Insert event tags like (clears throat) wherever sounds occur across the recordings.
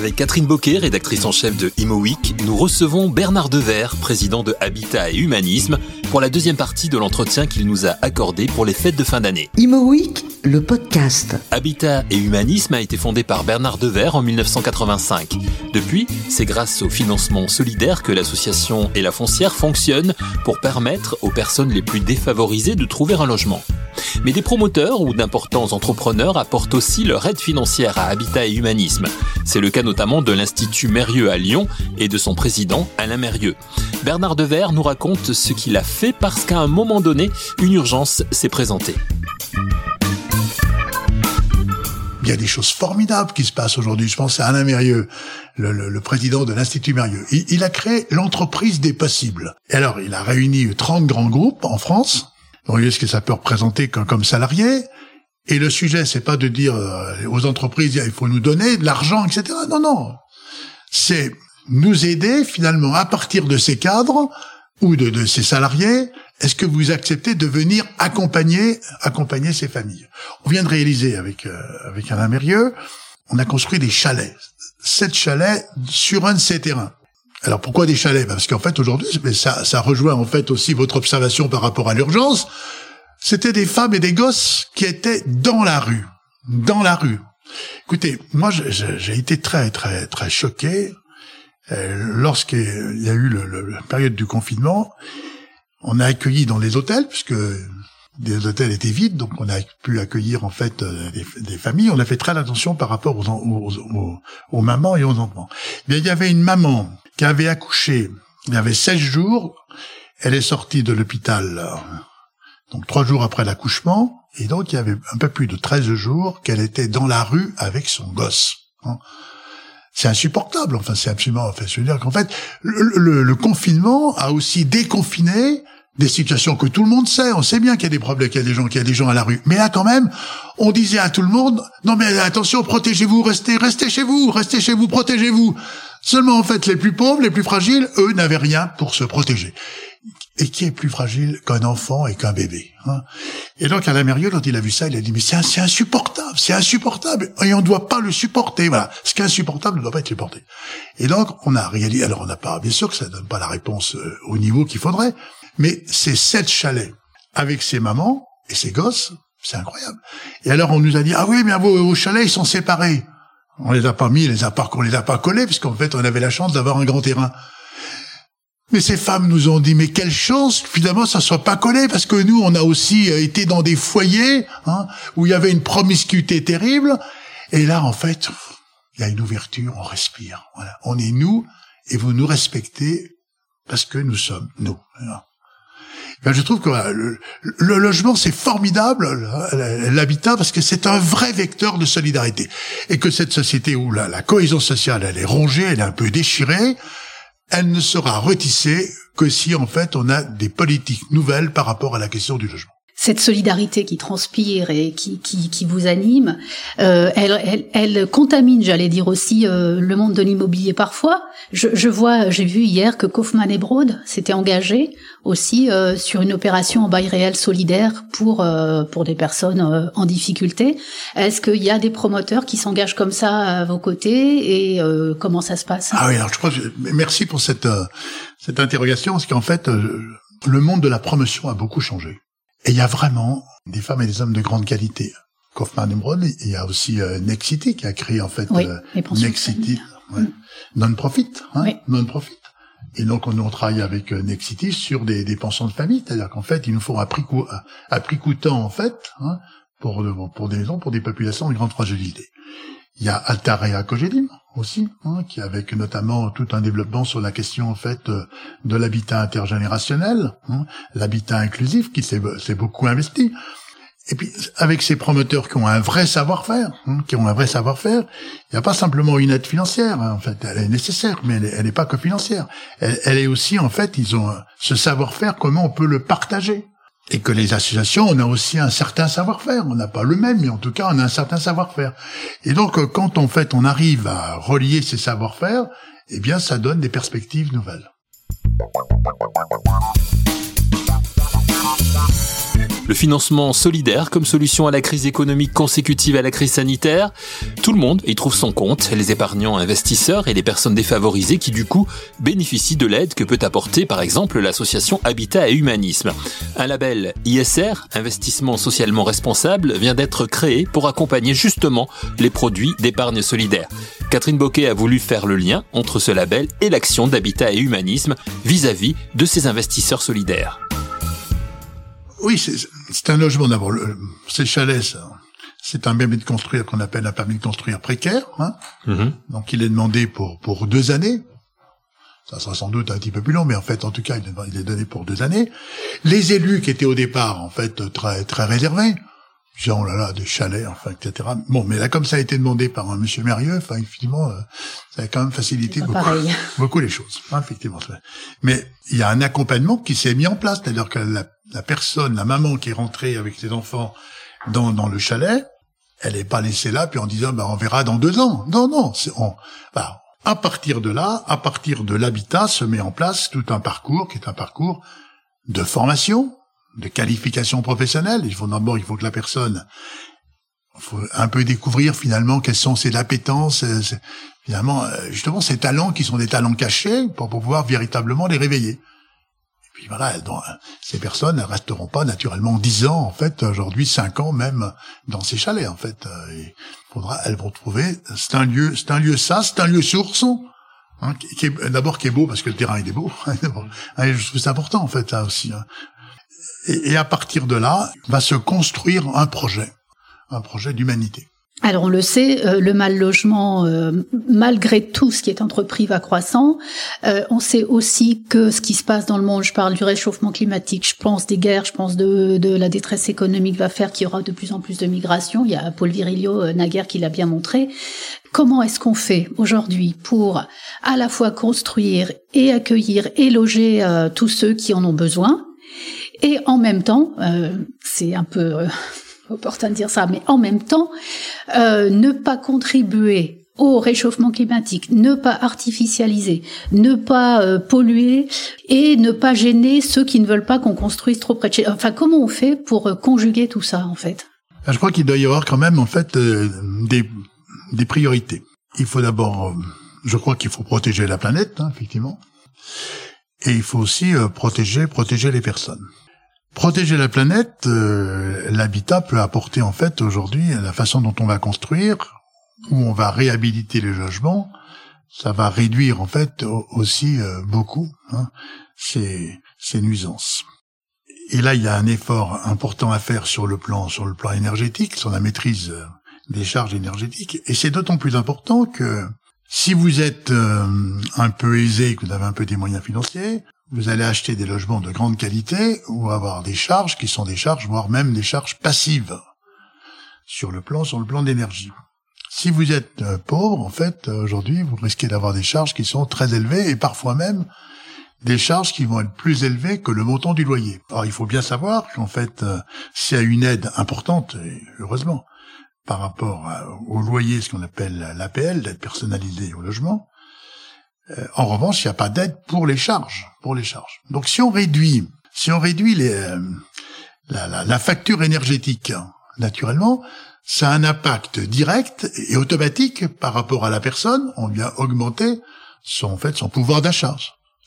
Avec Catherine Boquet, rédactrice en chef de Imo Week, nous recevons Bernard Dever, président de Habitat et Humanisme, pour la deuxième partie de l'entretien qu'il nous a accordé pour les fêtes de fin d'année. Imo Week, le podcast. Habitat et Humanisme a été fondé par Bernard Dever en 1985. Depuis, c'est grâce au financement solidaire que l'association et la foncière fonctionnent pour permettre aux personnes les plus défavorisées de trouver un logement. Mais des promoteurs ou d'importants entrepreneurs apportent aussi leur aide financière à Habitat et Humanisme. C'est le cas notamment de l'Institut Mérieux à Lyon et de son président Alain Mérieux. Bernard Dever nous raconte ce qu'il a fait parce qu'à un moment donné, une urgence s'est présentée. Il y a des choses formidables qui se passent aujourd'hui. Je pense à Alain Mérieux, le, président de l'Institut Mérieux. Il, il, a créé l'entreprise des possibles. Et alors, il a réuni 30 grands groupes en France vous voyez ce que ça peut représenter comme, salarié. Et le sujet, c'est pas de dire euh, aux entreprises, il faut nous donner de l'argent, etc. Non, non. C'est nous aider finalement à partir de ces cadres ou de, de ces salariés. Est-ce que vous acceptez de venir accompagner, accompagner ces familles? On vient de réaliser avec euh, avec Alain Mérieux, on a construit des chalets, sept chalets sur un de ces terrains. Alors pourquoi des chalets? Parce qu'en fait aujourd'hui, ça, ça rejoint en fait aussi votre observation par rapport à l'urgence. C'était des femmes et des gosses qui étaient dans la rue, dans la rue. Écoutez, moi j'ai été très très très choqué euh, lorsqu'il y a eu le, la période du confinement. On a accueilli dans les hôtels puisque des hôtels étaient vides, donc on a pu accueillir en fait euh, des, familles. On a fait très attention par rapport aux, aux, aux, mamans et aux enfants. Mais il y avait une maman qui avait accouché, il y avait 16 jours, elle est sortie de l'hôpital, donc trois jours après l'accouchement, et donc il y avait un peu plus de 13 jours qu'elle était dans la rue avec son gosse. C'est insupportable, enfin c'est absolument, enfin je veux dire qu'en fait, le, le, confinement a aussi déconfiné des situations que tout le monde sait. On sait bien qu'il y a des problèmes, qu'il y a des gens, qu'il y a des gens à la rue. Mais là, quand même, on disait à tout le monde, non mais attention, protégez-vous, restez, restez chez vous, restez chez vous, protégez-vous. Seulement, en fait, les plus pauvres, les plus fragiles, eux, n'avaient rien pour se protéger. Et qui est plus fragile qu'un enfant et qu'un bébé hein? Et donc, Alain Mérieux, quand il a vu ça, il a dit, mais c'est insupportable, c'est insupportable, et on ne doit pas le supporter. Voilà, ce qui est insupportable ne doit pas être supporté. Et donc, on a réalisé, alors on n'a pas, bien sûr que ça ne donne pas la réponse euh, au niveau qu'il faudrait, mais c'est sept chalets avec ses mamans et ses gosses, c'est incroyable. Et alors, on nous a dit, ah oui, mais vos, vos chalets, ils sont séparés. On les a pas mis, les a pas, on les a pas collés, puisqu'en fait, on avait la chance d'avoir un grand terrain. Mais ces femmes nous ont dit, mais quelle chance, finalement, ça soit pas collé, parce que nous, on a aussi euh, été dans des foyers hein, où il y avait une promiscuité terrible. Et là, en fait, il y a une ouverture, on respire. Voilà. On est nous, et vous nous respectez parce que nous sommes nous. Ben, je trouve que le, logement, c'est formidable, l'habitat, parce que c'est un vrai vecteur de solidarité. Et que cette société où la, la cohésion sociale, elle est rongée, elle est un peu déchirée, elle ne sera retissée que si, en fait, on a des politiques nouvelles par rapport à la question du logement cette solidarité qui transpire et qui, qui, qui vous anime, euh, elle, elle, elle, contamine, j'allais dire aussi, euh, le monde de l'immobilier parfois. Je, je vois, j'ai vu hier que Kaufmann et Broad s'étaient engagés aussi euh, sur une opération en bail réel solidaire pour euh, pour des personnes euh, en difficulté. Est-ce qu'il y a des promoteurs qui s'engagent comme ça à vos côtés et comment ça se passe? Ah oui, alors je crois. merci pour cette cette interrogation parce qu'en fait, le monde de la promotion a beaucoup changé. Et il y a vraiment des femmes et des hommes de grande qualité. Kaufman Emerald, il y a aussi euh, Nexity qui a créé en fait oui, euh, Nexity, ouais, non-profit, hein, non-profit. Et donc on, on travaille avec euh, Nexity sur des, des pensions de famille, c'est-à-dire qu'en fait ils nous à prix, à, prix coûtant en fait hein, pour pour des maisons, pour des populations de grande fragilité. Il y a Altarea Cogedim aussi, hein, qui avec notamment tout un développement sur la question en fait euh, de l'habitat intergénérationnel, hein, l'habitat inclusif, qui s'est beaucoup investi. Et puis avec ces promoteurs qui ont un vrai savoir-faire, hein, qui ont un vrai savoir-faire, il n'y a pas simplement une aide financière. en fait, elle est nécessaire, mais elle n'est pas que financière. Elle, elle, est aussi en fait, ils ont ce savoir-faire, comment on peut le partager et que les associations, on a aussi un certain savoir-faire. On n'a pas le même, mais en tout cas, on a un certain savoir-faire. Et donc, euh, quand en fait on arrive à relier ces savoir-faire, eh bien, ça donne des perspectives nouvelles. Le financement solidaire comme solution à la crise économique consécutive à la crise sanitaire. Tout le monde y trouve son compte, les épargnants investisseurs et les personnes défavorisées qui du coup bénéficient de l'aide que peut apporter par exemple l'association Habitat et Humanisme. Un label ISR, investissement socialement responsable, vient d'être créé pour accompagner justement les produits d'épargne solidaire. Catherine Boquet a voulu faire le lien entre ce label et l'action d'Habitat et Humanisme vis-à-vis de ces investisseurs solidaires. Oui, c'est un logement d'abord. C'est chalet, ça. C'est un permis de construire qu'on appelle un permis de construire précaire. Hein. Mm-hmm. Donc il est demandé pour pour deux années. Ça sera sans doute un petit peu plus long, mais en fait, en tout cas, il est donné pour deux années. Les élus qui étaient au départ, en fait, très très réservés, genre oh là là, des chalets, enfin, etc. Bon, mais là, comme ça a été demandé par un monsieur Mérieux, enfin, effectivement, euh, ça a quand même facilité beaucoup, (laughs) beaucoup les choses, hein, effectivement. Mais il y a un accompagnement qui s'est mis en place, c'est-à-dire que la, la, personne, la maman qui est rentrée avec ses enfants dans, dans le chalet, elle n'est pas laissée là, puis en disant, bah, on verra dans deux ans. Non, non, on, bah, à partir de là, à partir de l'habitat, se met en place tout un parcours qui est un parcours de formation, de qualification professionnelle. Il faut d'abord, il faut que la personne, faut un peu découvrir finalement quelles sont ses appétences, euh, finalement euh, justement ces talents qui sont des talents cachés pour pouvoir véritablement les réveiller. Et puis voilà, ces personnes ne resteront pas naturellement dix ans en fait, aujourd'hui cinq ans même dans ces chalets en fait. Euh, il faudra, elles vont trouver. C'est un lieu, c'est un lieu ça, c'est un lieu source. Hein, qui est d'abord qui est beau parce que le terrain il est beau. (laughs) je trouve c'est important en fait aussi. Hein. Et, et à partir de là, va se construire un projet, un projet d'humanité. Alors on le sait, euh, le mal logement, euh, malgré tout ce qui est entrepris, va croissant. Euh, on sait aussi que ce qui se passe dans le monde, je parle du réchauffement climatique, je pense des guerres, je pense de, de la détresse économique, va faire qu'il y aura de plus en plus de migration. Il y a Paul Virilio naguère qui l'a bien montré. Comment est-ce qu'on fait aujourd'hui pour à la fois construire et accueillir et loger tous ceux qui en ont besoin? Et en même temps, euh, c'est un peu euh, (laughs) opportun de dire ça, mais en même temps, euh, ne pas contribuer au réchauffement climatique, ne pas artificialiser, ne pas polluer et ne pas gêner ceux qui ne veulent pas qu'on construise trop près de chez. Enfin, comment on fait pour conjuguer tout ça en fait? Je crois qu'il doit y avoir quand même en fait des, des priorités. Il faut d'abord, je crois qu'il faut protéger la planète, hein, effectivement, et il faut aussi protéger protéger les personnes. Protéger la planète, euh, l'habitat peut apporter en fait aujourd'hui la façon dont on va construire, où on va réhabiliter les logements, ça va réduire en fait aussi euh, beaucoup hein, ces, ces nuisances. Et là, il y a un effort important à faire sur le plan sur le plan énergétique, sur la maîtrise euh, des charges énergétiques. Et c'est d'autant plus important que si vous êtes un peu aisé, que vous avez un peu des moyens financiers, vous allez acheter des logements de grande qualité ou avoir des charges qui sont des charges, voire même des charges passives sur le plan, sur le plan d'énergie. Si vous êtes euh, pauvre, en fait, aujourd'hui, vous risquez d'avoir des charges qui sont très élevées et parfois même des charges qui vont être plus élevées que le montant du loyer. Alors, il faut bien savoir qu'en fait, euh, s'il y une aide importante, et heureusement, par rapport au loyer, ce qu'on appelle l'APL, l'aide personnalisée au logement, euh, en revanche, il n'y a pas d'aide pour les charges, pour les charges. Donc, si on réduit, si on réduit les, euh, la, la, la, facture énergétique, naturellement, ça a un impact direct et automatique par rapport à la personne. On vient augmenter son en fait son pouvoir d'achat,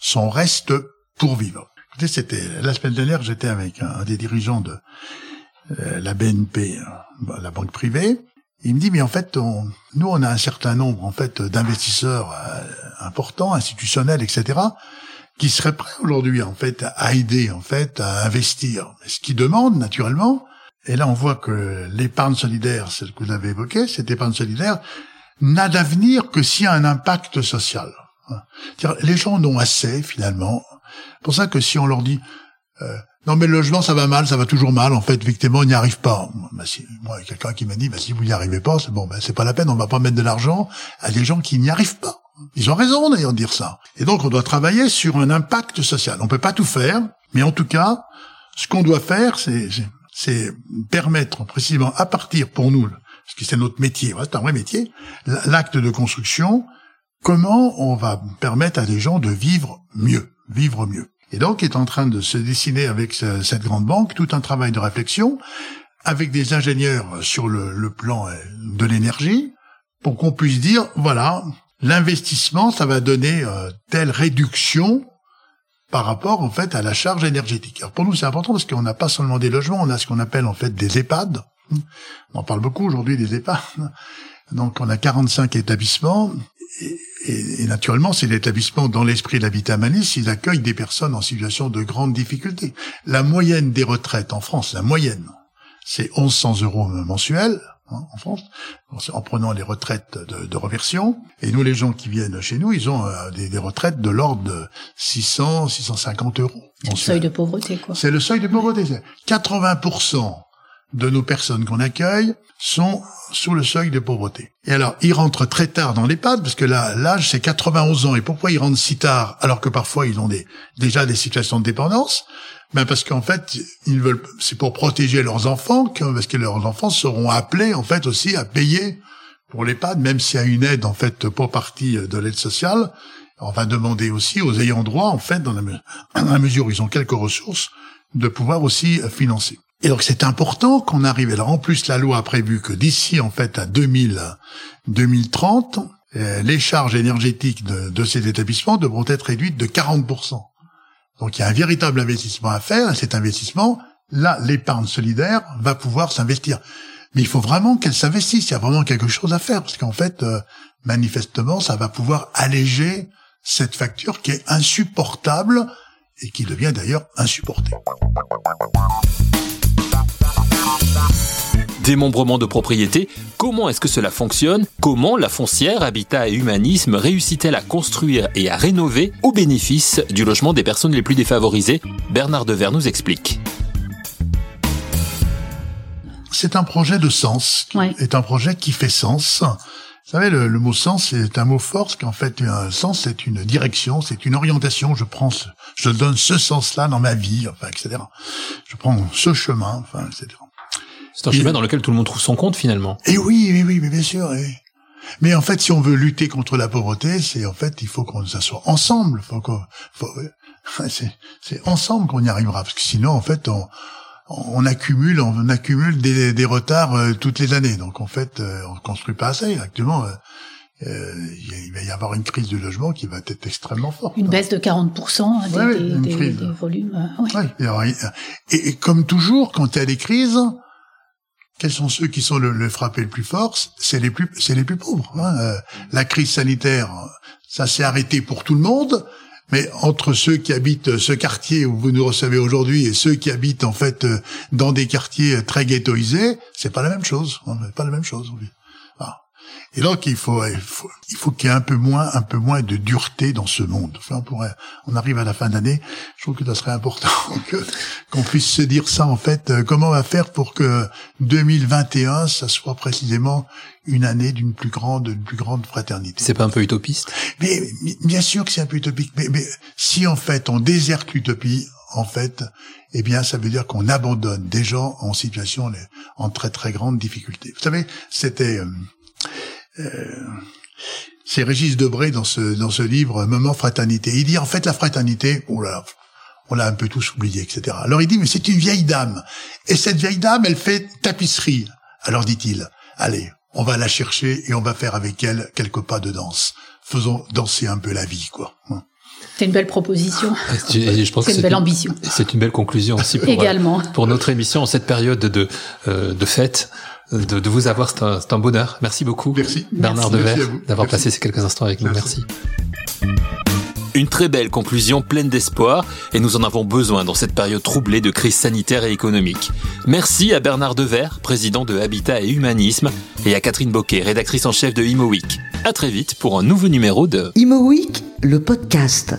son reste pour vivre. Écoutez, c'était la semaine dernière, j'étais avec un, des dirigeants de euh, la BNP, la banque privée, il me dit, mais en fait, on, nous, on a un certain nombre, en fait, d'investisseurs importants, institutionnels, etc., qui seraient prêts aujourd'hui, en fait, à aider, en fait, à investir. Ce qui demande, naturellement, et là, on voit que l'épargne solidaire, celle que vous avez évoquée, cette épargne solidaire, n'a d'avenir que s'il y a un impact social. Les gens en ont assez, finalement. Pour ça que si on leur dit, euh, non, mais le logement, ça va mal, ça va toujours mal. En fait, effectivement, on n'y arrive pas. Bah, si, moi, quelqu'un qui m'a dit, bah, si vous n'y arrivez pas, c'est bon, bah, c'est pas la peine, on va pas mettre de l'argent à des gens qui n'y arrivent pas. Ils ont raison d'ailleurs de dire ça. Et donc, on doit travailler sur un impact social. On peut pas tout faire, mais en tout cas, ce qu'on doit faire, c'est, permettre précisément à partir pour nous, parce que c'est notre métier, c'est un vrai métier, l'acte de construction, comment on va permettre à des gens de vivre mieux, vivre mieux. Et donc est en train de se dessiner avec cette grande banque tout un travail de réflexion avec des ingénieurs sur le, plan euh, de l'énergie pour qu'on puisse dire voilà l'investissement ça va donner euh, telle réduction par rapport en fait à la charge énergétique. Alors pour nous c'est important parce qu'on n'a pas seulement des logements, on a ce qu'on appelle en fait des EHPAD. On en parle beaucoup aujourd'hui des EHPAD. Donc on a 45 établissements et, naturellement, c'est l'établissement dans l'esprit de l'habitat Manis, ils accueillent des personnes en situation de grande difficulté. La moyenne des retraites en France, la moyenne, c'est 1100 euros mensuels hein, en France, en prenant les retraites de, de, reversion. Et nous, les gens qui viennent chez nous, ils ont euh, des, des, retraites de l'ordre de 600, 650 euros. C'est le seuil de pauvreté, quoi. C'est le seuil de pauvreté. 80% de nos personnes qu'on accueille sont sous le seuil de pauvreté. Et alors, ils rentrent très tard dans l'EHPAD, parce que là, l'âge, c'est 91 ans. Et pourquoi ils rentrent si tard, alors que parfois, ils ont déjà des situations de dépendance? Ben parce qu'en fait, ils veulent, c'est pour protéger leurs enfants, parce que leurs enfants seront appelés, en fait, aussi à payer pour l'EHPAD, même s'il y a une aide, en fait, pour partie de l'aide sociale. On va demander aussi aux ayants droit, en fait, dans la (clears throat) mesure où ils ont quelques ressources, de pouvoir aussi financer. Et donc c'est important qu'on arrive. Alors en plus, la loi a prévu que d'ici en fait à 2000, 2030, euh, les charges énergétiques de, de, ces établissements devront être réduites de 40%. Donc il y a un véritable investissement à faire. Et cet investissement, là, l'épargne solidaire va pouvoir s'investir. Mais il faut vraiment qu'elle s'investisse. Il y a vraiment quelque chose à faire parce qu'en fait, euh, manifestement, ça va pouvoir alléger cette facture qui est insupportable et qui devient d'ailleurs insupportée. Démembrement de propriété, comment est-ce que cela fonctionne? Comment la foncière, habitat et humanisme réussit-elle à construire et à rénover au bénéfice du logement des personnes les plus défavorisées? Bernard Dever nous explique. C'est un projet de sens, c'est un projet qui fait sens. Vous savez, le, mot sens est un mot fort, parce qu'en fait, un sens, c'est une direction, c'est une orientation. Je prends, je donne ce sens-là dans ma vie, enfin, etc. Je prends ce chemin, enfin, etc. C'est un chemin dans lequel tout le monde trouve son compte finalement. Et oui, oui, oui, mais bien sûr. Mais en fait, si on veut lutter contre la pauvreté, c'est en fait, il faut qu'on s'assoie ensemble. Faut faut, (laughs) c'est, ensemble qu'on y arrivera, parce que sinon, en fait, on, on accumule, on accumule des, des retards euh, toutes les années. Donc en fait, euh, on construit pas assez. Actuellement, euh, euh il va y avoir une crise du logement qui va être extrêmement forte. Une baisse de 40% des, des, des, volumes. Ouais. Et, et, comme toujours, quand il y a des crises, quels sont ceux qui sont le, le frappé le plus fort? C'est les plus, c'est les plus pauvres. Hein. Euh, la crise sanitaire, ça s'est arrêté pour tout le monde, mais entre ceux qui habitent ce quartier où vous nous recevez aujourd'hui et ceux qui habitent en fait euh, dans des quartiers très ghettoisés, c'est pas la même chose. Pas la même chose. Et donc il faut il faut il faut qu'il y ait un peu moins un peu moins de dureté dans ce monde. Enfin, on pourrait on arrive à la fin d'année, je trouve que ça serait important (laughs) qu'on puisse se dire ça en fait. Euh, comment on va faire pour que 2021 ça soit précisément une année d'une plus grande d'une plus grande fraternité? C'est pas un peu utopiste? Mais bien sûr que c'est un peu utopique. Mais, mais si en fait on déserte l'utopie, en fait, eh bien, ça veut dire qu'on abandonne des gens en situation, en très très grande difficulté. Vous savez, c'était, euh, c'est Régis Debray dans ce dans ce livre Moment fraternité. Il dit en fait la fraternité, oh là, on l'a un peu tous oublié, etc. Alors il dit mais c'est une vieille dame et cette vieille dame elle fait tapisserie. Alors dit-il, allez, on va la chercher et on va faire avec elle quelques pas de danse. Faisons danser un peu la vie, quoi. C'est une belle proposition. c'est une belle ambition. C'est une belle conclusion aussi pour, Également. pour notre émission en cette période de, euh, de fête de, vous avoir. C'est un, bonheur. Merci beaucoup, Merci. Bernard Devers, d'avoir passé ces quelques instants avec nous. Merci. Une très belle conclusion pleine d'espoir et nous en avons besoin dans cette période troublée de crise sanitaire et économique. Merci à Bernard Devers, président de Habitat et Humanisme, et à Catherine Boquet, rédactrice en chef de Imo Week. À très vite pour un nouveau numéro de Imo Week, le podcast.